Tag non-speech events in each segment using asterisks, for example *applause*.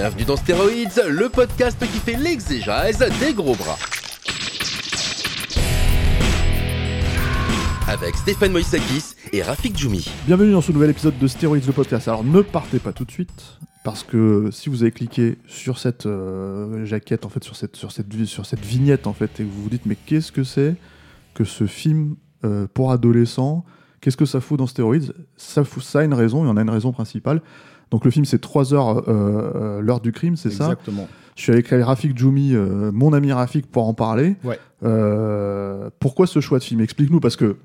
Bienvenue dans Stéroïdes, le podcast qui fait l'exégèse des gros bras. Avec Stéphane Moïsakis et Rafik Djoumi. Bienvenue dans ce nouvel épisode de Steroids le podcast. Alors ne partez pas tout de suite parce que si vous avez cliqué sur cette euh, jaquette en fait sur cette sur cette sur cette vignette en fait et que vous vous dites mais qu'est-ce que c'est que ce film euh, pour adolescents? Qu'est-ce que ça fout dans Steroids Ça fout ça a une raison, il y en a une raison principale. Donc le film c'est 3 heures euh, euh, l'heure du crime, c'est ça? Exactement. Je suis avec Rafik Djoumi, euh, mon ami Rafik pour en parler. Ouais. Pourquoi ce choix de film? Explique-nous parce que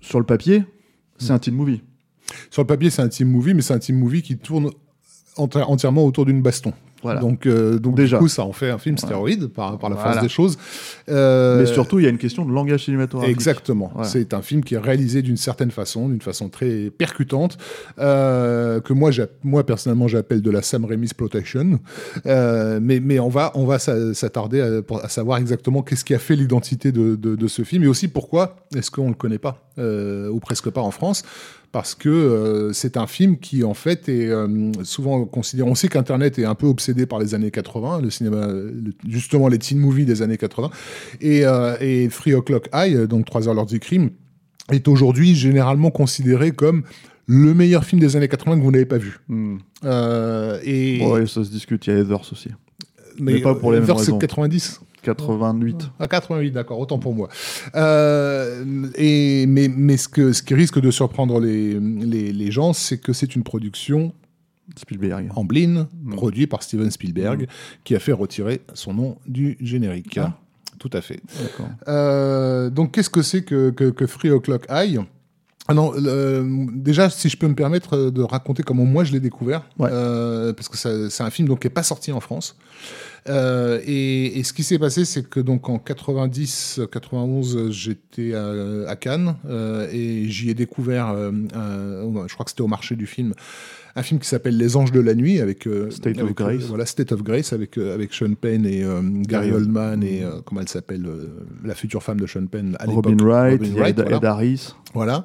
sur le papier, c'est un teen movie. Sur le papier, c'est un team movie, mais c'est un team movie qui tourne enti- entièrement autour d'une baston. Voilà. Donc, euh, donc Déjà. du coup, ça en fait un film stéroïde par, par la Voilà. force des choses. Euh, Mais surtout, il y a une question de langage cinématographique. Exactement. C'est un film qui est réalisé d'une certaine façon, d'une façon très percutante, euh, que moi, moi personnellement, j'appelle de la Sam Raimi exploitation. Euh, mais, mais on va, on va s'a- s'attarder à, savoir exactement qu'est-ce qui a fait l'identité de, de- de ce film et aussi pourquoi est-ce qu'on le connaît pas ou presque pas en France. Parce que euh, c'est un film qui, en fait, est euh, souvent considéré. On sait qu'Internet est un peu obsédé par les années 80, le cinéma, le- justement les teen movies des années 80. Et, euh, et Free O'Clock High, donc 3 heures l'heure du crime, est aujourd'hui généralement considéré comme le meilleur film des années 80 que vous n'avez pas vu. Euh, et, ouais, ça se discute. Il y a Heathers aussi. mais pas pour les mêmes Heather, c'est raisons. 90 88. Ah, 88, d'accord, autant pour moi. Euh, et, mais mais ce, que, ce qui risque de surprendre les, les, les gens, c'est que c'est une production Spielberg. en bline, Mm. produite par Steven Spielberg, qui a fait retirer son nom du générique. Ah. Tout à fait. Euh, donc, qu'est-ce que c'est que, que, que Free O'Clock High? Ah non, déjà, si je peux me permettre de raconter comment moi je l'ai découvert, Ouais. euh, parce que c'est un film donc qui est pas sorti en France. Euh, et, et ce qui s'est passé, c'est que donc en 90-91, j'étais à, à Cannes euh, et j'y ai découvert, euh, un- je crois que c'était au marché du film, un film qui s'appelle Les Anges de la Nuit avec State of avec, Grace. voilà, State of Grace avec avec Sean Penn et Gary Oldman et comment elle s'appelle, la future femme de Sean Penn à. Robin Wright, Robin Wright, Ed, voilà. Ed Harris. Voilà.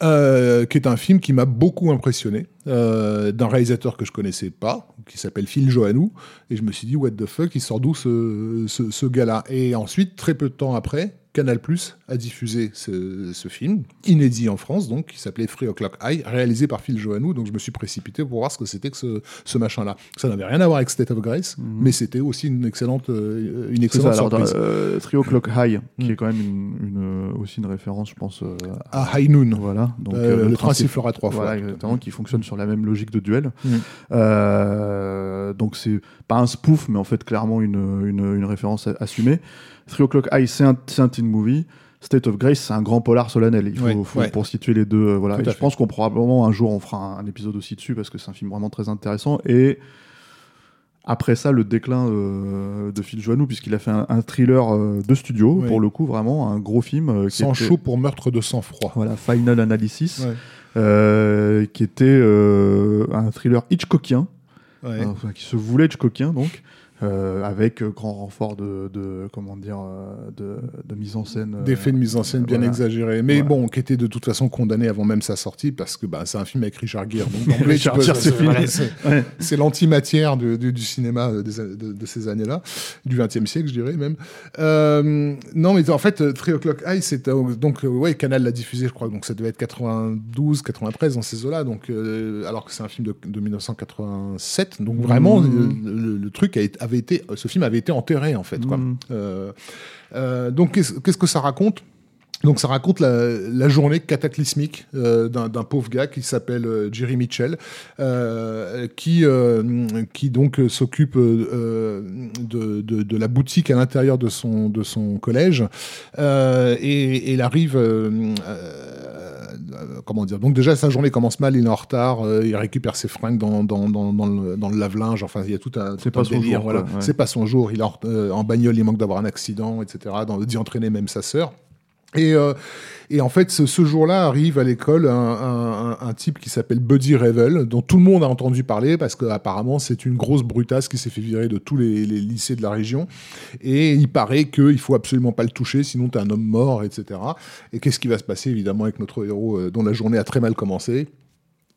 Euh, qui est un film qui m'a beaucoup impressionné, euh, d'un réalisateur que je connaissais pas, qui s'appelle Phil Joannou, et je me suis dit, what the fuck, il sort d'où ce, ce gars-là? Et ensuite, très peu de temps après, Canal Plus a diffusé ce, ce film, inédit en France, donc, qui s'appelait Free O'Clock High, réalisé par Phil Joannou, donc je me suis précipité pour voir ce que c'était que ce, ce machin-là. Ça n'avait rien à voir avec State of Grace, mais c'était aussi une excellente, euh, une Mhm. C'est ça, excellente alors, surprise. euh, Trio Clock High, qui Mm. est quand même une, une- aussi une référence, je pense. euh, À High Noon, Voilà. Donc, Euh, euh, le train sifflera trois fois. Voilà, exactement, qui fonctionne sur la même logique de duel. Mm. Euh, donc c'est pas un spoof, mais en fait clairement une référence assumée. Three O'Clock High, c'est un, un teen movie. State of Grace, c'est un grand polar solennel. Il faut, Ouais, faut- ouais. pour situer les deux. euh, voilà. Et je fait. pense qu'on probablement un jour on fera un, un épisode aussi dessus parce que c'est un film vraiment très intéressant. Et après ça, le déclin euh, de Phil Joannou, puisqu'il a fait un, un thriller euh, de studio, pour le coup, vraiment un gros film. euh, qui sans était- chaud pour meurtre de sang-froid. Voilà, Final Analysis, Ouais. qui était un thriller Hitchcockien, Ouais. qui se voulait Hitchcockien donc, euh, avec euh, grand renfort de, de comment dire euh, de, de mise en scène. D'effets de mise en scène bien voilà. exagérés, mais Voilà. bon, qui était de toute façon condamné avant même sa sortie, parce que bah, c'est un film avec Richard Gere. Donc, *laughs* Richard Gere, c'est voilà, Ouais. l'antimatière du cinéma des de, de ces années-là, du XXe siècle, je dirais même. Euh, non, mais en fait, euh, Three O'Clock High, c'est donc, ouais, Canal l'a diffusé, je crois, donc ça devait être 92, 93 dans ces eaux-là, donc, euh, alors que c'est un film de, de 1987, donc vraiment, le, le truc a été- avait été, ce film avait été enterré, en fait, quoi. Mhm. Euh, euh, donc, qu'est-ce que ça raconte? Donc ça raconte la, la journée cataclysmique euh, d'un pauvre gars qui s'appelle euh, Jerry Mitchell, euh, qui, euh, qui donc euh, s'occupe euh, de, de, de la boutique à l'intérieur de son, de son collège. Euh, et, et il arrive euh, euh, comment dire Donc déjà sa journée commence mal, il est en retard, euh, il récupère ses fringues dans, dans, dans, dans le, le lave-linge. Enfin, il y a tout un, C'est pas son délire. jour, voilà. ouais. C'est pas son jour. Il est en, euh, en bagnole, il manque d'avoir un accident, etc. D'y entraîner même sa sœur. Et, euh, et en fait, ce, ce jour-là arrive à l'école un, type qui s'appelle Buddy Revel, dont tout le monde a entendu parler parce qu'apparemment c'est une grosse brutasse qui s'est fait virer de tous les, les lycées de la région. Et il paraît qu'il faut absolument pas le toucher, sinon t'es un homme mort, etc. Et qu'est-ce qui va se passer évidemment avec notre héros euh, dont la journée a très mal commencé?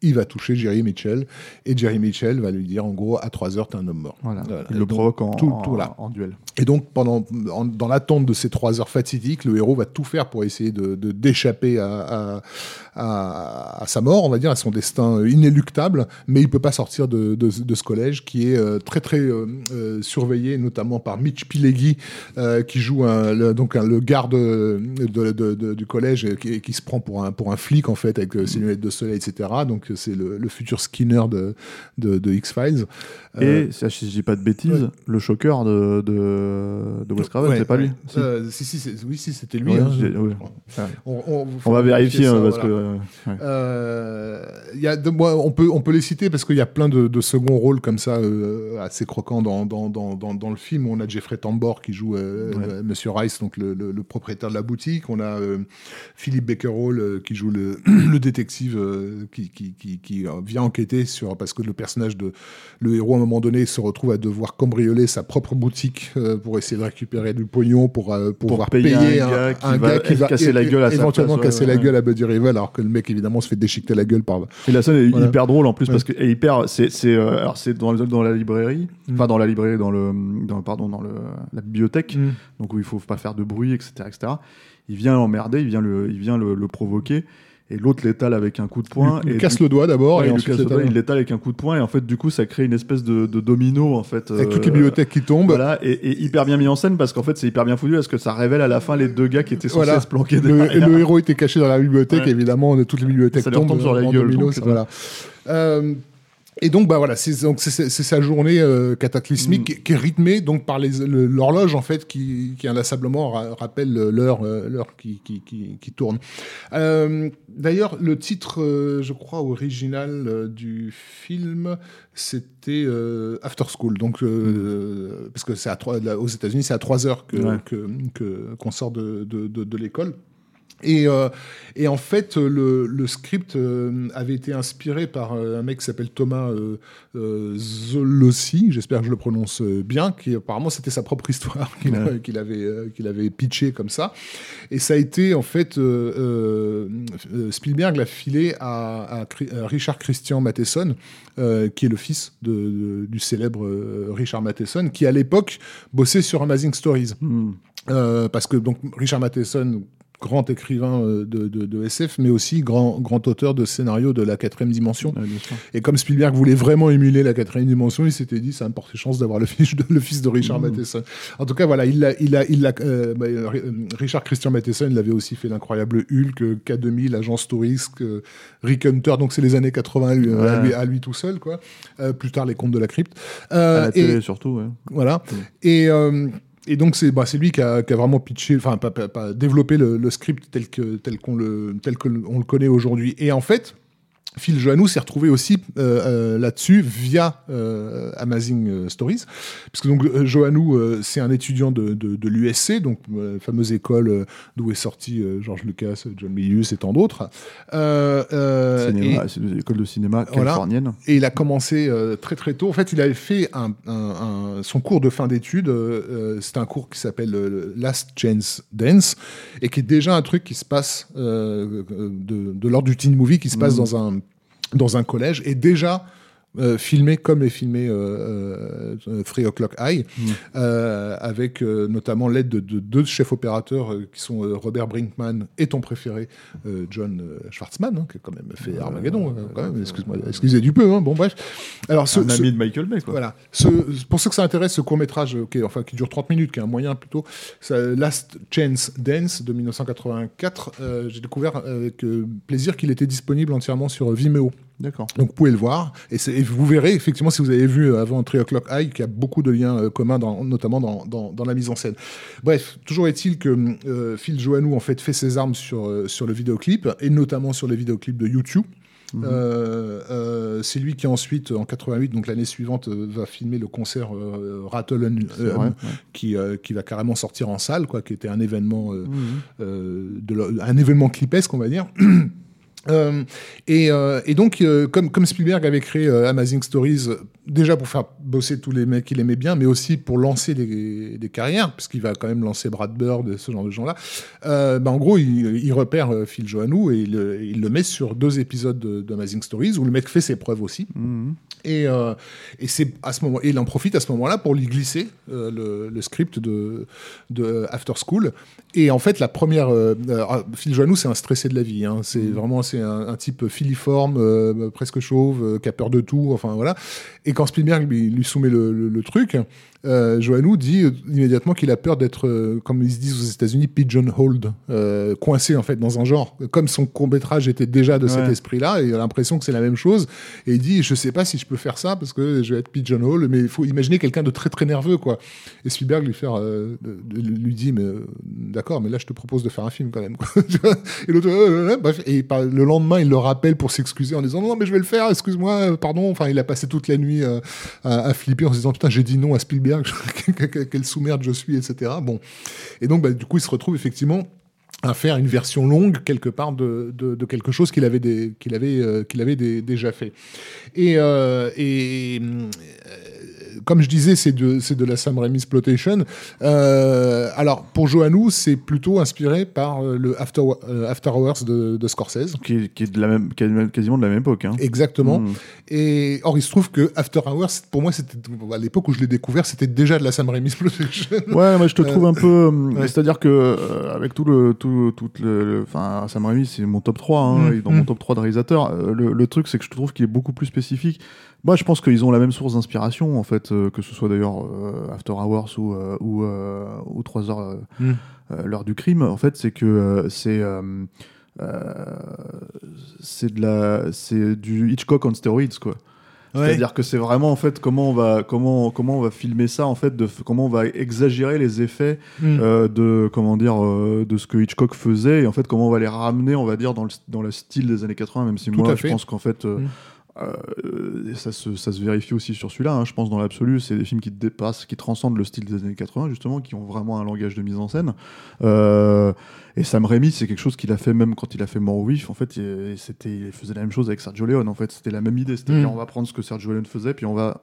Il va toucher Jerry Mitchell et Jerry Mitchell va lui dire en gros à 3 heures t'es un homme mort. Voilà. Voilà. Il le provoque en, tout- voilà. en duel. Et donc, pendant, en- dans l'attente de ces trois heures fatidiques, le héros va tout faire pour essayer de d'échapper à, à, à- à sa mort, on va dire, à son destin inéluctable, mais il peut pas sortir de, de- de ce collège qui est euh, très très euh, euh, surveillé, notamment par Mitch Pileggi, qui joue un, le, donc un- le garde de, de- de- du collège et qui, qui se prend pour un, pour un flic en fait avec ses lunettes de soleil, etc. Donc c'est le, le futur Skinner de, de, de X-Files. Euh, Et, si je dis pas de bêtises, ouais. le choqueur de, de, de Wes Craven, ouais, c'est pas lui. Si. Euh, si, oui, si, c'était lui. Hein. On, on- On va vérifier ça, hein, parce voilà. que. euh. Euh, y a de, moi, on peut, on peut les citer parce qu'il y a plein de, de seconds rôles comme ça euh, assez croquants dans, dans, dans, dans, dans le film. On a Jeffrey Tambor qui joue euh, euh, Monsieur Rice, donc le, le- le propriétaire de la boutique. On a euh, Philippe Baker Hall euh, qui joue le, *clears throat* le détective euh, qui, qui, qui, qui, euh, vient enquêter sur parce que le personnage de le héros à un moment donné se retrouve à devoir cambrioler sa propre boutique euh, pour essayer de récupérer du pognon pour, euh, pour pouvoir payer payer, un gars qui un va gars qui va casser la gueule à éventuellement place, casser ouais, la ouais. gueule à Buddy Rivel alors que le mec évidemment se fait déchiqueter la gueule par Et la scène est Voilà. hyper drôle en plus Ouais. parce que hyper c'est c'est alors c'est dans, dans la librairie Mm. enfin dans la librairie dans le dans pardon dans le la bibliothèque Mm. donc où il faut pas faire de bruit etc etc il vient l'emmerder il vient le il vient le, le provoquer et l'autre l'étale avec un coup de poing il et casse du- le doigt d'abord ouais, et ensuite le doigt, l'étale. il l'étale avec un coup de poing et en fait du coup ça crée une espèce de, de domino en fait avec euh, toutes les bibliothèques qui tombent voilà et, et hyper bien mis en scène parce qu'en fait c'est hyper bien foutu parce que ça révèle à la fin les deux gars qui étaient censés Voilà. se planquer le, derrière. le héros était caché dans la bibliothèque Ouais. évidemment on- toutes les bibliothèques Ça tombent retombe sur la gueule, domino, donc, c'est- voilà Euh, et donc bah voilà c'est sa journée euh, cataclysmique Mm. qui, est rythmée donc par le- l'horloge en fait qui, qui inlassablement ra- rappelle l'heure euh, l'heure qui, qui, qui, tourne Euh, d'ailleurs le titre euh, je crois original euh, du film c'était euh, After School donc euh, parce que c'est à trois là, aux États-Unis c'est à 3 heures que Ouais. qu'on sort de de, de, de l'école et, euh, et en fait, le, le script euh, avait été inspiré par euh, un mec qui s'appelle Thomas Zolossi, j'espère que je le prononce bien, qui apparemment c'était sa propre histoire *laughs* qu'il Ouais. avait, qu'il avait pitché comme ça. Et ça a été en fait, Spielberg l'a filé à, à Cri- à Richard Christian Matheson, qui est le fils de, de- du célèbre Richard Matheson, qui à l'époque bossait sur Amazing Stories. Mm. Euh, parce que donc Richard Matheson, grand écrivain euh, de, de- de SF, mais aussi grand, grand auteur de scénarios de la quatrième dimension. Ouais. Et comme Spielberg voulait vraiment émuler la quatrième dimension, il s'était dit ça me portait chance d'avoir le fils de, le fils de Richard Mmh. Matheson. En tout cas, voilà, il a, il a, il a, euh, bah, euh, Richard Christian Matheson, il avait aussi fait l'incroyable Hulk, euh, K2000, Agence Touriste, euh, Rick Hunter, donc c'est les années 80 lui, euh, à, lui, à lui tout seul, quoi. Euh, plus tard, les contes de la crypte. À la et- télé surtout ouais. voilà. Et, et donc, c'est bah, lui qui a, qui a vraiment pitché, enfin, pas, pas- développé le, le script tel que tel qu'on le, tel que on le connaît aujourd'hui. Et en fait, Phil Joannou s'est retrouvé aussi euh, euh, là-dessus via euh, Amazing euh, Stories, puisque donc euh, Joannou euh, c'est un étudiant de, de, de l'USC, donc euh, fameuse école d'où est sorti euh, George Lucas, John Milius et tant d'autres. Euh, euh, c'est une école de cinéma Voilà. californienne et il a commencé euh, très très tôt. En fait, il avait fait un, un- un- son cours de fin d'études. c'est un cours qui s'appelle euh, Last Chance Dance et qui est déjà un truc qui se passe euh, de, de l'ordre du teen movie qui se passe Mhm. dans un dans un collège. Et déjà euh, filmé comme est filmé euh, euh, Three O'Clock High, Mhm. euh, avec euh, notamment l'aide de, de deux chefs opérateurs euh, qui sont euh, Robert Brinkman et ton préféré euh, John euh, Schwartzman, hein, qui a quand même fait Armageddon. hein, excuse-moi, excusez du peu. hein, bon bref. Alors ce, un ce- ami de Michael Bay quoi voilà. Ce, pour ceux que ça intéresse, ce court-métrage, euh, qui, enfin, qui dure 30 minutes, qui est un moyen plutôt, ça, Last Chance Dance de 1984, euh, j'ai découvert avec euh, plaisir qu'il était disponible entièrement sur Vimeo. D'accord. Donc vous pouvez le voir et, vous verrez effectivement si vous avez vu euh, avant 3 O'Clock High qu'il y a beaucoup de liens euh, communs dans- notamment dans, dans- dans la mise en scène. Bref, toujours est-il que euh, Phil Joannou en fait fait ses armes sur, euh, sur le vidéoclip et notamment sur les vidéoclips de YouTube. Euh, euh, c'est lui qui ensuite, en 88, donc l'année suivante, euh, va filmer le concert Rattle and- vrai, ouais. qui, qui va carrément sortir en salle, quoi, qui était un événement, Mhm. de un événement clipesque, on va dire. *clears throat* Euh, et, euh, et donc, euh, comme, comme Spielberg avait créé Amazing Stories, déjà pour faire bosser tous les mecs qu'il aimait bien, mais aussi pour lancer des, des carrières, puisqu'il va quand même lancer Brad Bird et ce genre de gens-là, bah, en gros, il, il repère Phil Joannou et il, le- il le met sur deux épisodes de- d'Amazing Stories, où le mec fait ses preuves aussi. Mhm. Et, et c'est à ce moment, et il en profite à ce moment-là pour lui glisser le, le script de, de After School. Et en fait, la première, Phil Joannou, c'est un stressé de la vie. hein. C'est vraiment c'est un, type filiforme, euh, presque chauve, euh, qui a peur de tout. Enfin voilà. Et quand Spielberg lui, soumet le truc, euh, Joannou dit immédiatement qu'il a peur d'être, euh, comme ils se disent aux États-Unis, pigeonholed, euh, coincé en fait dans un genre. Comme son court-métrage était déjà de cet esprit-là, et il a l'impression que c'est la même chose. Et il dit, je sais pas si je peux faire ça parce que je vais être pigeonhole, mais il faut imaginer quelqu'un de très très nerveux, quoi. Et Spielberg lui faire, euh, lui dit, mais euh, d'accord, mais là je te propose de faire un film quand même. quoi. *laughs* Et l'autre, bref, et par- le lendemain il le rappelle pour s'excuser en disant, non, non, mais je vais le faire, excuse-moi, pardon. Enfin, il a passé toute la nuit à, à flipper en se disant, putain, j'ai dit non à Spielberg, *laughs* quelle sous-merde je suis, etc. Bon, et donc bah, du coup il se retrouve effectivement à faire une version longue quelque part de, quelque chose qu'il avait, des, qu'il avait, euh, qu'il avait déjà fait. Et, euh, euh, comme je disais, c'est de, c'est de la Sam Raimi exploitation. Euh, alors pour Johannou, c'est plutôt inspiré par euh, le After, euh, After Hours de, de Scorsese. Qui, est, qui est de la même, qui est quasiment de la même époque. Hein. Exactement. Mhm. Et or, il se trouve que After Hours, pour moi, c'était à l'époque où je l'ai découvert, c'était déjà de la Sam Raimi exploitation. *laughs* Ouais, moi je te trouve un peu. *laughs* ouais. C'est-à-dire que euh, avec tout le tout, tout le, enfin Sam Raimi c'est mon top 3 hein, Mm, et dans mm. mon top 3 de réalisateurs. Euh, le, le truc c'est que je trouve qu'il est beaucoup plus spécifique. Moi je pense qu'ils ont la même source d'inspiration en fait, euh, que ce soit d'ailleurs euh, After Hours ou euh, ou, ou 3 heures euh, Mm. euh, l'heure du crime. En fait c'est que c'est c'est de la c'est du Hitchcock on steroids quoi. C'est-à-dire que c'est vraiment en fait comment on va comment comment on va filmer ça en fait de comment on va exagérer les effets Mm. euh, de comment dire de ce que Hitchcock faisait et en fait comment on va les ramener on va dire dans le dans le style des années 80 même si Tout moi à je pense qu'en fait euh, Mm. Euh, et ça se ça se vérifie aussi sur celui-là hein, je pense dans l'absolu c'est des films qui dépassent qui transcendent le style des années 80 justement qui ont vraiment un langage de mise en scène Euh, et Sam Raimi c'est quelque chose qu'il a fait même quand il a fait vif en fait il, c'était il faisait la même chose avec Sergio Leone en fait c'était la même idée c'est-à-dire Mm. on va prendre ce que Sergio Leone faisait puis on va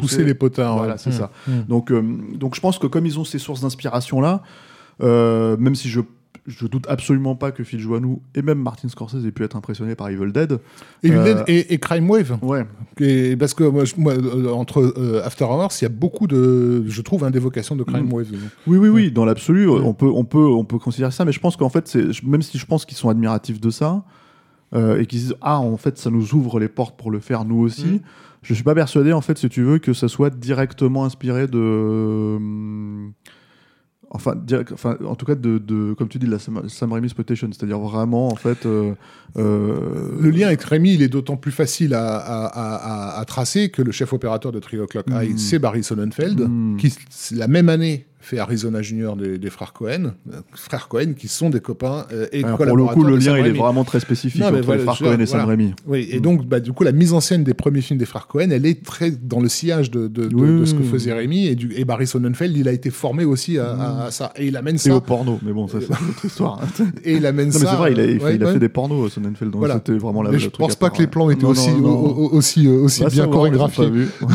Pousser les potards. Voilà, ouais. c'est Mm. ça. Mm. donc, euh, donc je pense que comme ils ont ces sources d'inspiration là, euh, même si je je doute absolument pas que Phil Joannou et même Martin Scorsese aient pu être impressionnés par Evil Dead. Et, Euh, Dead et, et Crime Wave. Ouais. Et parce que moi, je- moi, euh, entre euh, After Hours, il y a beaucoup de, je trouve, hein, d'évocations de Crime Mm. Wave. Oui, oui, oui, dans l'absolu, Ouais. on peut, on peut, on peut considérer ça, mais je pense qu'en fait, même si je pense qu'ils sont admiratifs de ça euh, et qu'ils disent ah en fait ça nous ouvre les portes pour le faire nous aussi, Mm. je suis pas persuadé en fait si tu veux que ça soit directement inspiré de Enfin, direct- enfin, en tout cas, de, de- comme tu dis, de la Sam, Sam Raimi exploitation, c'est-à-dire vraiment, en fait, euh, euh, Le lien avec Rémi, il est d'autant plus facile à, à- à- à- tracer que le chef opérateur de Three O'Clock High, Mm. c'est Barry Sonnenfeld, Mm. qui la même année fait Arizona Junior des, des frères Cohen, euh, frères Cohen qui sont des copains euh, et alors, pour le coup, le lien, il est Raimi. vraiment très spécifique Non, entre voilà, les frères Cohen et Sam voilà. Raimi. Oui, et Mm. donc, bah, du coup, la mise en scène des premiers films des frères Cohen, elle est très dans le sillage de, de- de- Oui, de ce que faisait Rémi. Et, du, et Barry Sonnenfeld, il a été formé aussi à, ça. Et il amène C'est ça. au porno, mais bon, ça, c'est une autre histoire. Et il amène Non, ça. mais c'est vrai, il a, il, ouais, il a ouais. fait des pornos, Sonnenfeld, donc Voilà. c'était vraiment la Mais je pense pas que les ouais. plans étaient aussi, aussi, euh, aussi bien chorégraphiés. *laughs*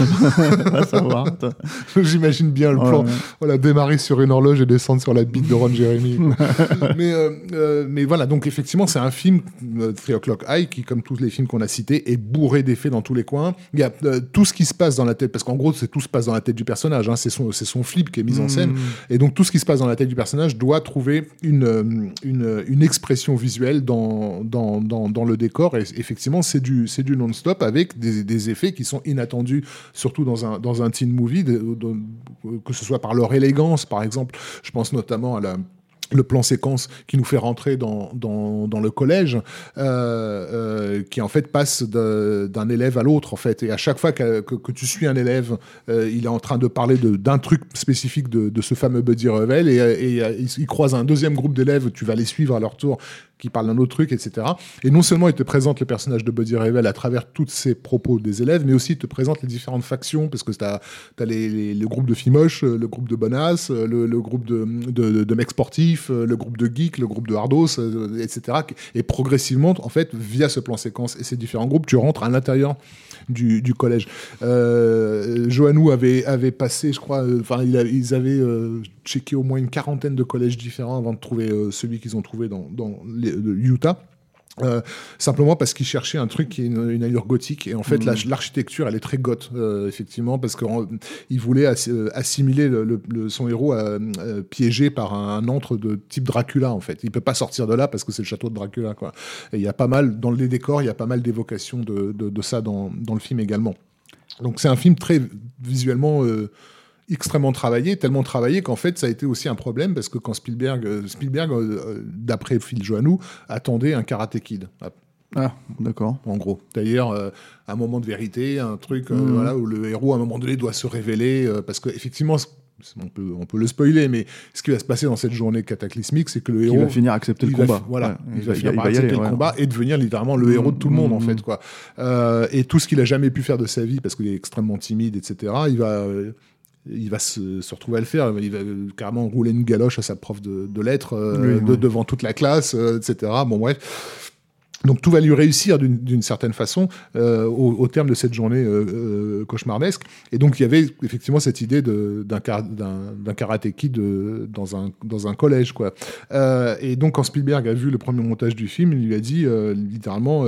*laughs* J'imagine bien le plan. Voilà, démarrer sur une horloge et descendre sur la bite de Ron Jeremy. *laughs* mais, euh, euh, mais voilà, donc effectivement, c'est un film, euh, Three O'Clock High, qui, comme tous les films qu'on a cités, est bourré d'effets dans tous les coins. Il y a tout ce qui se passe dans la tête, parce qu'en gros, c'est tout se passe dans la tête du personnage. hein, c'est son, son flip qui est mis en scène. Mm. Et donc, tout ce qui se passe dans la tête du personnage doit trouver une, une, une expression visuelle dans, dans, dans, dans le décor. Et effectivement, c'est du, du non-stop avec des, des effets qui sont inattendus, surtout dans un, dans un teen movie, de- de- que ce soit par leur élégance, par exemple. Je pense notamment à la le plan séquence qui nous fait rentrer dans, dans, le collège, euh, euh, qui en fait passe d'un élève à l'autre en fait. Et à chaque fois que, que, tu suis un élève, euh, il est en train de parler d'un truc spécifique de, de ce fameux Buddy Revel et, et, il croise un deuxième groupe d'élèves, tu vas les suivre à leur tour qui parlent d'un autre truc, etc. Et non seulement il te présente le personnage de Buddy Revel à travers tous ces propos des élèves, mais aussi il te présente les différentes factions, parce que tu as, les, les- le groupe de filles moches, euh, le groupe de bonasses, euh, le, groupe de, de, de mecs sportifs, euh, le groupe de geeks, le groupe de hardos, etc. Et progressivement, en fait, via ce plan séquence et ces différents groupes, tu rentres à l'intérieur du, collège. Euh, avait, passé, je crois, enfin, ils avaient checké au moins une quarantaine de collèges différents avant de trouver celui qu'ils ont trouvé dans, les- le Utah. Euh, simplement parce qu'ils cherchaient un truc qui est une, une allure gothique. Et en fait la- l'architecture elle est très goth euh, effectivement parce qu'ils voulaient assi- euh, assimiler le, le- le- son héros euh, euh, piégé par un, un antre de type Dracula en fait. Il peut pas sortir de là parce que c'est le château de Dracula quoi. Et il y a pas mal dans les décors il y a pas mal d'évocations de, de- de ça dans, dans le film également. Donc c'est un film très visuellement extrêmement travaillé, tellement travaillé qu'en fait ça a été aussi un problème parce que quand Spielberg, euh, Spielberg euh, euh, d'après Phil Joannou, attendait un Karate Kid. Ah, d'accord. En gros. D'ailleurs, euh, un moment de vérité, un truc euh, Mhm. voilà, où le héros à un moment donné doit se révéler euh, parce qu'effectivement, on peut, on peut le spoiler, mais ce qui va se passer dans cette journée cataclysmique, c'est que le héros Il va finir à accepter le il va combat. fi- voilà, Ouais, il, va finir il par va y accepter aller, le ouais. combat et devenir littéralement le héros de tout le monde en Mmh. fait quoi. Euh, et tout ce qu'il a jamais pu faire de sa vie parce qu'il est extrêmement timide, etc. Il va il va se, se retrouver à le faire. Il va carrément rouler une galoche à sa prof de, de lettres euh, Oui, de- ouais. devant toute la classe, euh, etc. Bon bref. Donc tout va lui réussir d'une certaine façon euh, au, au terme de cette journée euh, euh, cauchemardesque. Et donc il y avait effectivement cette idée d'un kara- d'un- d'un karaté kid euh, dans un, dans un collège. Quoi. Et donc quand Spielberg a vu le premier montage du film, il lui a dit littéralement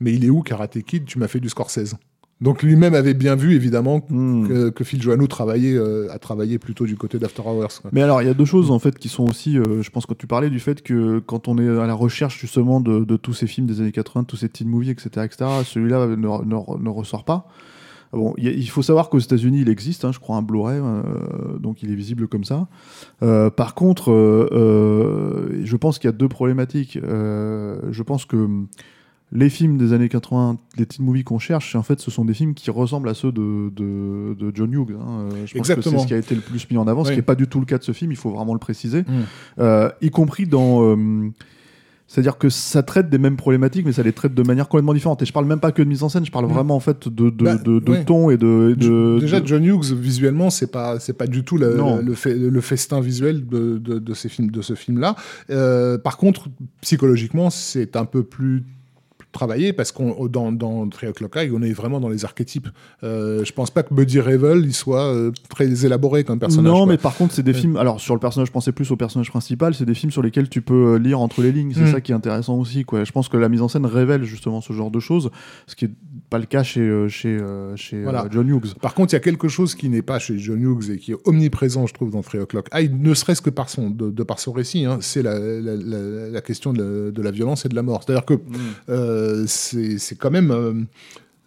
Mais il est où Karate Kid? Tu m'as fait du Scorsese. Donc lui-même avait bien vu évidemment Hmm. que, que Phil Joannou travaillait, euh, a travaillé plutôt du côté d'After Hours. quoi. Mais alors, il y a deux choses en fait qui sont aussi, euh, je pense, quand tu parlais du fait que quand on est à la recherche justement de, de tous ces films des années 80, tous ces teen movies, etc., etc., celui-là ne, ne- ne ressort pas. Bon, il faut savoir qu'aux États-Unis, il existe, hein, je crois, un Blu-ray, euh, donc il est visible comme ça. Euh, par contre, euh, euh, je pense qu'il y a deux problématiques. Euh, je pense que les films des années 80, les teen movies qu'on cherche, en fait, ce sont des films qui ressemblent à ceux de, de, de John Hughes. hein. Euh, Je pense que c'est ce qui a été le plus mis en avant, ce qui n'est pas du tout le cas de ce film, il faut vraiment le préciser. Mm. Euh, y compris dans. euh, c'est-à-dire que ça traite des mêmes problématiques, mais ça les traite de manière complètement différente. Et je parle même pas que de mise en scène, je parle Mm. vraiment en fait de, de, Bah, de, de ouais. ton et de. et Déjà, John Hughes, visuellement, c'est pas, c'est pas du tout le, Non. le, fe- le festin visuel de, ces films, de ce film-là. Euh, par contre, psychologiquement, c'est un peu plus travaillé parce qu'on dans dans Three O'clock High, on est vraiment dans les archétypes. Euh, je pense pas que Buddy Revel il soit euh, très élaboré comme personnage. non, quoi. mais par contre, c'est des Ouais. films. Alors, sur le personnage, je pensais plus au personnage principal. C'est des films sur lesquels tu peux euh, lire entre les lignes. C'est Mm. ça qui est intéressant aussi. Quoi. Je pense que la mise en scène révèle justement ce genre de choses, ce qui est pas le cas chez, euh, chez, euh, chez euh, Voilà. John Hughes. Par contre, il y a quelque chose qui n'est pas chez John Hughes et qui est omniprésent, je trouve, dans Three O'Clock High, ne serait-ce que par son, de, de par son récit, hein, c'est la, la- la- la question de la, de la violence et de la mort. C'est-à-dire que euh, c'est quand même euh,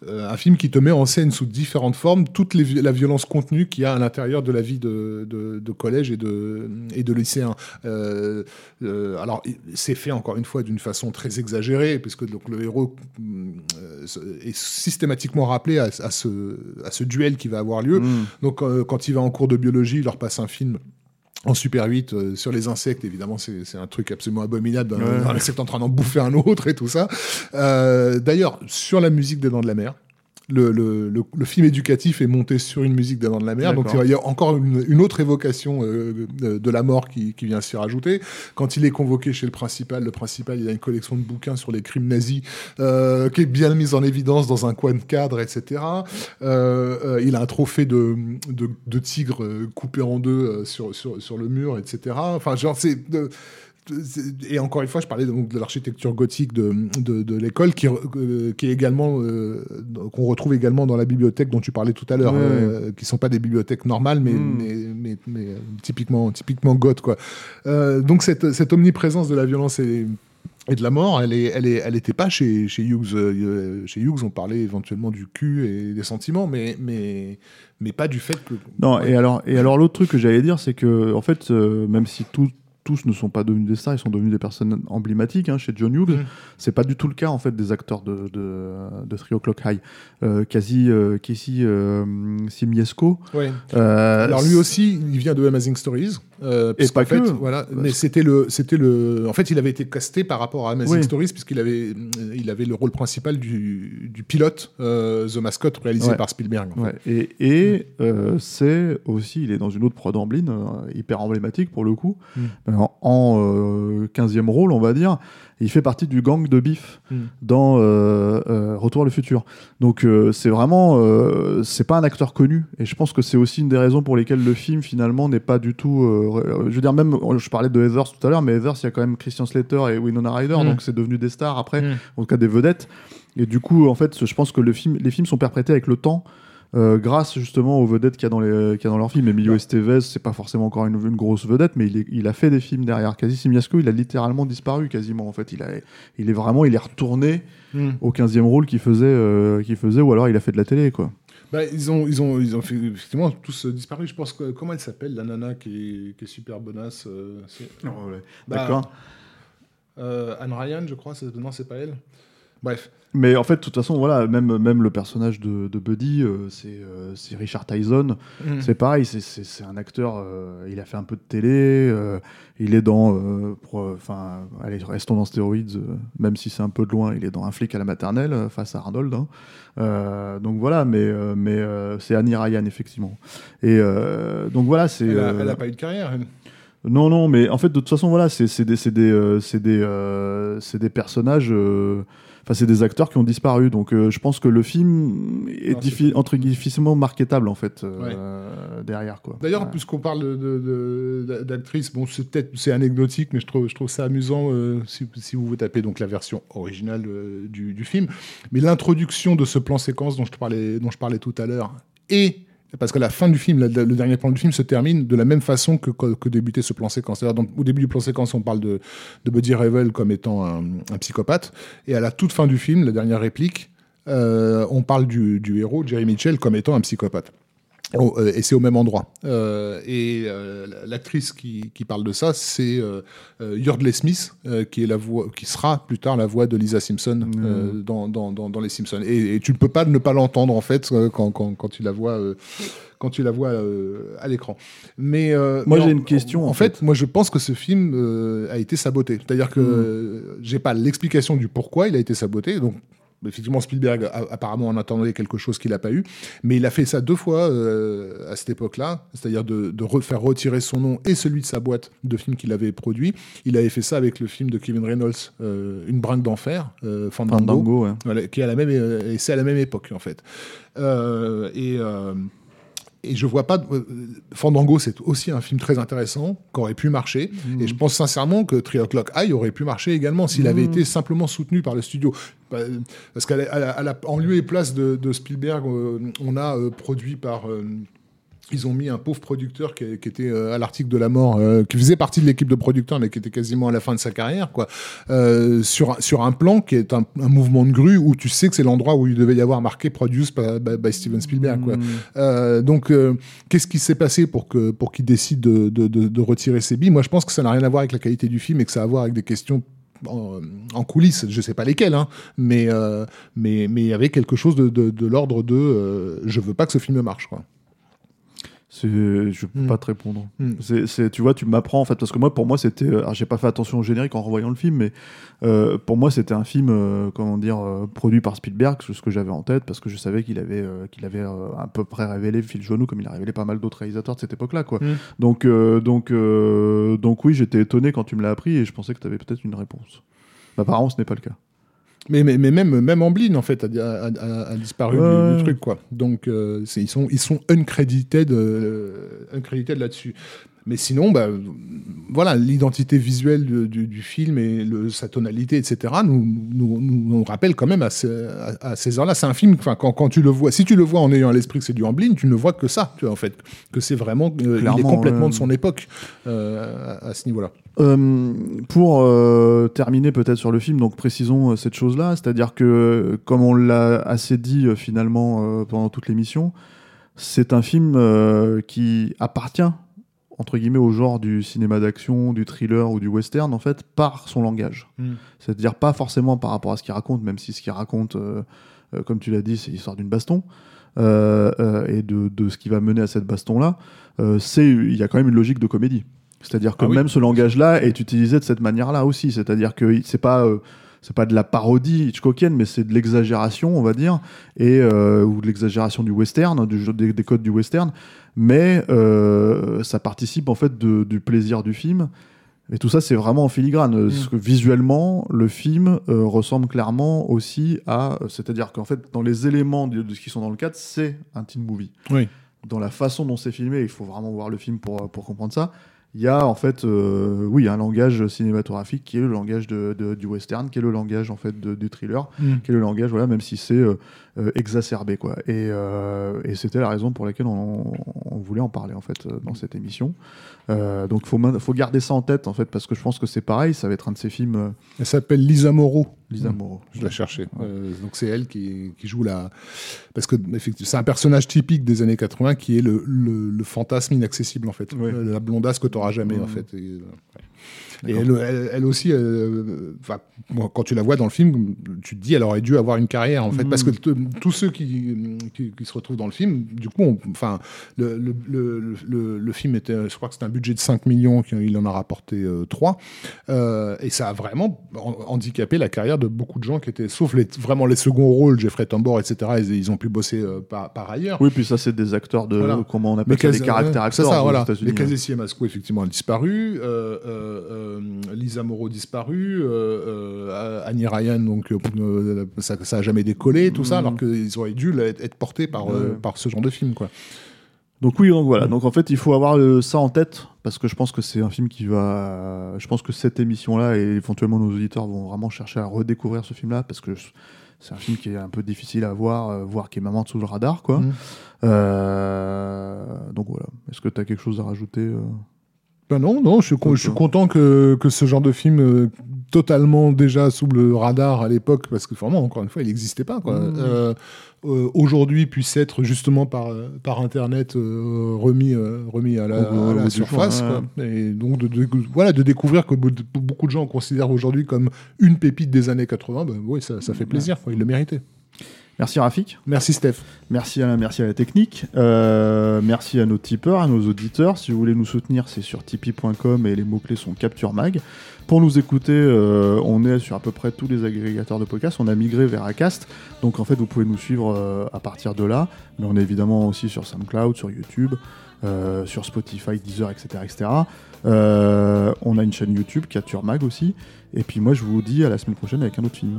un film qui te met en scène sous différentes formes toute les la violence contenue qu'il y a à l'intérieur de la vie de, de- de collège et de, et de lycéen. Euh, euh, alors, c'est fait encore une fois d'une façon très exagérée, puisque donc, le héros euh, est systématiquement rappelé à, à ce, à ce duel qui va avoir lieu. Mm. Donc, euh, quand il va en cours de biologie, il leur passe un film en Super 8 euh, sur les insectes, évidemment, c'est un truc absolument abominable. Ouais. Un insecte en train d'en bouffer un autre et tout ça. Euh, D'ailleurs, sur la musique des Dents de la Mer, le, le, le, le film éducatif est monté sur une musique Dents de la Mer. Donc, il y a encore une, une autre évocation euh, de, la mort qui, qui vient s'y rajouter. Quand il est convoqué chez le principal, le principal, il a une collection de bouquins sur les crimes nazis euh, qui est bien mise en évidence dans un coin de cadre, etc. Euh, il a un trophée de, de, de tigre coupé en deux sur, sur, sur le mur, etc. Enfin, genre, c'est. Et encore une fois, je parlais donc de l'architecture gothique de, de, de l'école, qui, euh, qui est également euh, qu'on retrouve également dans la bibliothèque dont tu parlais tout à l'heure, Ouais. euh, qui sont pas des bibliothèques normales, mais, Mm. mais, mais, mais, euh, typiquement typiquement goth quoi. Donc cette, cette omniprésence de la violence et et de la mort, elle est, elle est, elle était pas chez chez Hughes. Chez Hughes, on parlait éventuellement du cul et des sentiments, mais mais mais pas du fait que. Non, et alors, et alors l'autre truc que j'allais dire, c'est que, en fait, même si tout, tous ne sont pas devenus des stars, ils sont devenus des personnes emblématiques hein, chez John Hughes. Mm. C'est pas du tout le cas en fait des acteurs de, de, de Three O'Clock High. Euh, quasi euh, Casey euh, Simiesco. Ouais. euh, Alors lui aussi, il vient de Amazing Stories. Euh, puisqu'en pas fait, que. Voilà, mais c'était le, c'était le. En fait, il avait été casté par rapport à Amazing Oui. Stories puisqu'il avait, il avait le rôle principal du, du pilote euh, The Mascot réalisé Ouais. par Spielberg. en fait. Ouais, et et euh, c'est aussi, il est dans une autre prod hyper emblématique pour le coup, Mm. Euh, en, en, euh, 15e rôle, on va dire. Il fait partie du gang de Biff Mm. dans euh, euh, Retour à le futur. Donc euh, c'est vraiment, c'est pas un acteur connu, et je pense que c'est aussi une des raisons pour lesquelles le film finalement n'est pas du tout. je veux dire même, je parlais de Heathers tout à l'heure, mais Heathers il y a quand même Christian Slater et Winona Ryder, Mm. donc c'est devenu des stars après, Mm. en tout cas des vedettes. Et du coup, en fait, je pense que le film, les films sont perprétés avec le temps. Euh, grâce justement aux vedettes qu'il y a dans, les, qu'il y a dans leurs films. Emilio Estevez, c'est pas forcément encore une, une grosse vedette, mais il, est- il a fait des films derrière. Quasi Simiasco, il a littéralement disparu quasiment. En fait, il, a, il est vraiment, il est retourné Mm. au 15e rôle qu'il faisait, euh, qu'il faisait, ou alors il a fait de la télé, quoi. Bah, ils ont, ils ont, ils ont fait, effectivement tous euh, disparu. Je pense que comment elle s'appelle la nana qui est, qui est super bonasse. c'est- Bah, D'accord. Anne Ryan, je crois. c'est- Non, c'est pas elle. Bref. Mais en fait, de toute façon, voilà, même, même le personnage de, de Buddy, euh, c'est euh, c'est Richard Tyson. Mm. C'est pareil, c'est- un acteur, euh, il a fait un peu de télé, euh, il est dans, enfin, allez, restons dans Stéroïdes, même si c'est un peu de loin, il est dans Un flic à la maternelle face à Arnold. hein. Donc voilà, mais, mais c'est Annie Ryan, effectivement. Et donc voilà, c'est. Elle, a, euh, elle a pas eu de carrière. elle. non, non, mais en fait, de toute façon, voilà, c'est des, des, des, c'est des personnages. Enfin, c'est des acteurs qui ont disparu. Donc, euh, je pense que le film est Non, entre guillemets difficilement marketable en fait euh, derrière quoi. D'ailleurs, Ouais. puisqu'on parle d'actrices, bon, c'est peut-être c'est anecdotique, mais je trouve, je trouve ça amusant euh, si, si vous vous tapez donc la version originale du, du film. Mais l'introduction de ce plan séquence dont je parlais, dont je parlais tout à l'heure, et parce que la fin du film, le dernier plan du film se termine de la même façon que, débutait ce plan séquence. Donc, au début du plan séquence, on parle de, Buddy Revel comme étant un, psychopathe, et à la toute fin du film, la dernière réplique, euh, on parle du héros, Jerry Mitchell, comme étant un psychopathe. Oh, euh, et c'est au même endroit. Euh, et euh, l'actrice qui, qui parle de ça, c'est euh, Yardley Smith, qui est la voix, qui sera plus tard la voix de Lisa Simpson euh, dans, dans, dans, dans les Simpsons. Et, et tu ne peux pas ne pas l'entendre en fait quand, quand, quand tu la vois. quand tu la vois à l'écran. Mais Moi, j'ai une question, En, en fait, fait. moi, je pense que ce film a été saboté. C'est-à-dire que euh, j'ai pas l'explication du pourquoi il a été saboté. Donc, effectivement, Spielberg a- apparemment en attendait quelque chose qu'il n'a pas eu, mais il a fait ça deux fois euh, à cette époque-là, c'est-à-dire de, de re- faire retirer son nom et celui de sa boîte de films qu'il avait produit. Il avait fait ça avec le film de Kevin Reynolds, euh, Une brinque d'enfer, euh, Fandango, Fandango, ouais. voilà, qui est à la même et c'est à la même époque en fait. Euh, et euh, et je vois pas. euh, Fandango, c'est aussi un film très intéressant, qui aurait pu marcher. Et je pense sincèrement que Three O'Clock High aurait pu marcher également s'il avait été simplement soutenu par le studio. Bah, Parce qu'en en lieu et place de, de Spielberg, euh, on a euh, produit par. euh, ils ont mis un pauvre producteur qui, qui était euh, à l'article de la mort, euh, qui faisait partie de l'équipe de producteurs, mais qui était quasiment à la fin de sa carrière, quoi. Euh, sur, un- sur un plan qui est un, un mouvement de grue où tu sais que c'est l'endroit où il devait y avoir marqué Produced by, by- by Steven Spielberg, quoi. Euh, donc, qu'est-ce qui s'est passé pour que pour qu'il décide de, de, de- de retirer ses billes? Moi, je pense que ça n'a rien à voir avec la qualité du film et que ça a à voir avec des questions en, en coulisses, je sais pas lesquelles, hein, mais euh, mais mais il y avait quelque chose de, de, de l'ordre de euh, je veux pas que ce film marche, quoi. C'est, je peux Mm. pas te répondre. Mm. C'est, c'est- tu vois, tu m'apprends en fait, parce que moi, pour moi, c'était. euh, j'ai pas fait attention au générique en revoyant le film, mais euh, pour moi, c'était un film, euh, comment dire, euh, produit par Spielberg, c'est ce que j'avais en tête, parce que je savais qu'il avait, euh, qu'il avait euh, à peu près révélé Phil Jonou, comme il a révélé pas mal d'autres réalisateurs de cette époque-là, quoi. Mm. Donc, euh, donc, euh, donc, oui, j'étais étonné quand tu me l'as appris et je pensais que tu avais peut-être une réponse. Bah, apparemment, ce n'est pas le cas. Mais, mais, mais même, même Amblin, en fait, a, a- a- a disparu du- Ouais. du, truc, quoi. Donc, euh, ils, sont, ils sont uncredited, euh, uncredited là-dessus. Mais sinon, bah, voilà, l'identité visuelle du, du- du film et le, sa tonalité, etc., nous, nous, nous, rappelle quand même à, ce- à- à ces heures-là. C'est un film, quand, quand tu le vois, si tu le vois en ayant à l'esprit que c'est du Amblin, tu ne vois que ça, tu vois, en fait. Que c'est vraiment, euh, il est Clairement, complètement de son époque euh, à, à ce niveau-là. Euh, pour euh, terminer peut-être sur le film, donc précisons euh, cette chose-là, c'est-à-dire que, euh, comme on l'a assez dit euh, finalement euh, pendant toute l'émission, c'est un film euh, qui appartient entre guillemets au genre du cinéma d'action, du thriller ou du western en fait par son langage. Mm. C'est-à-dire pas forcément par rapport à ce qu'il raconte, même si ce qu'il raconte, euh, euh, comme tu l'as dit, c'est l'histoire d'une baston euh, et de, de ce qui va mener à cette baston-là. c'est il y a quand même une logique de comédie. C'est-à-dire que Ah oui. même ce langage-là est utilisé de cette manière-là aussi. C'est-à-dire que c'est pas c'est pas de la parodie Hitchcockienne, mais c'est de l'exagération, on va dire, et euh, ou de l'exagération du western, du jeu des, des codes du western. Mais euh, ça participe en fait de- du plaisir du film. Et tout ça, c'est vraiment en filigrane. Mm. Parce que visuellement, le film euh, ressemble clairement aussi à. C'est-à-dire qu'en fait, dans les éléments de, de ce qui sont dans le cadre, c'est un teen movie. Oui. Dans la façon dont c'est filmé, il faut vraiment voir le film pour, pour comprendre ça. Il y a en fait, euh, oui, un langage cinématographique qui est le langage de, de- du western, qui est le langage en fait de- du thriller, Mm. qui est le langage, voilà, même si c'est euh, euh, exacerbé, quoi. Et, euh, et c'était la raison pour laquelle on, on voulait en parler en fait dans cette émission. Euh, donc faut main- faut garder ça en tête en fait parce que je pense que c'est pareil, ça va être un de ces films. Elle s'appelle Lisa Moreau. Lisa Mm. Moreau. Je la cherchais. Euh, donc c'est elle qui, qui joue la. Parce que c'est un personnage typique des années 80 qui est le, le, le fantasme inaccessible en fait, Ouais. La blondasse que tu n'auras jamais en Mhm. fait. Et, ouais. Et elle, elle, elle aussi, euh, quand tu la vois dans le film, tu te dis elle aurait dû avoir une carrière en fait, parce que t- tous ceux qui, qui, qui se retrouvent dans le film, du coup, enfin, le, le, le, le, le film était, je crois que c'était un budget de 5 millions, il en a rapporté euh, 3, euh, et ça a vraiment han- handicapé la carrière de beaucoup de gens qui étaient, sauf les, vraiment les seconds rôles, Jeffrey Tambor, etc. Ils, ils ont pu bosser euh, par, par ailleurs. Oui, puis ça c'est des acteurs de Voilà. comment on appelle ça, Cas- des caractères acteurs ça, aux voilà. États-Unis, Les ouais. Casey Masco, effectivement, a disparu. Euh, Lisa Moreau disparu. Euh, euh, Annie Ryan, donc, euh, ça, ça a jamais décollé, tout ça, Mhm. alors qu'ils auraient dû être, portés par, euh, Ouais. par ce genre de film, quoi. Donc oui, donc voilà. Donc en fait, il faut avoir euh, ça en tête parce que je pense que c'est un film qui va. Je pense que cette émission-là et éventuellement nos auditeurs vont vraiment chercher à redécouvrir ce film-là parce que c'est un film qui est un peu difficile à voir, euh, voire qui est vraiment sous le radar, quoi. Euh, donc voilà. Est-ce que tu as quelque chose à rajouter euh? Ben non, non, je je suis content que, que ce genre de film euh, totalement déjà sous le radar à l'époque, parce que vraiment, encore une fois, il n'existait pas. quoi. Mmh. Euh, euh, Aujourd'hui, puisse être justement par, par Internet euh, remis, remis à la, Au- à surface. quoi. Et donc, de, de- voilà, de découvrir que be- beaucoup de gens considèrent aujourd'hui comme une pépite des années 80, ben, oui, ça, ça fait plaisir, quoi, il le méritait. Merci Rafik. Merci Steph. Merci à, merci à la technique. Euh, merci à nos tipeurs, à nos auditeurs. Si vous voulez nous soutenir, c'est sur tipeee.com et les mots-clés sont Capture Mag. Pour nous écouter, euh, on est sur à peu près tous les agrégateurs de podcasts. On a migré vers Acast. Donc en fait, vous pouvez nous suivre euh, à partir de là. Mais on est évidemment aussi sur SoundCloud, sur YouTube, sur Spotify, Deezer, etc. etc. On a une chaîne YouTube, Capture Mag aussi. Et puis moi, je vous dis à la semaine prochaine avec un autre film.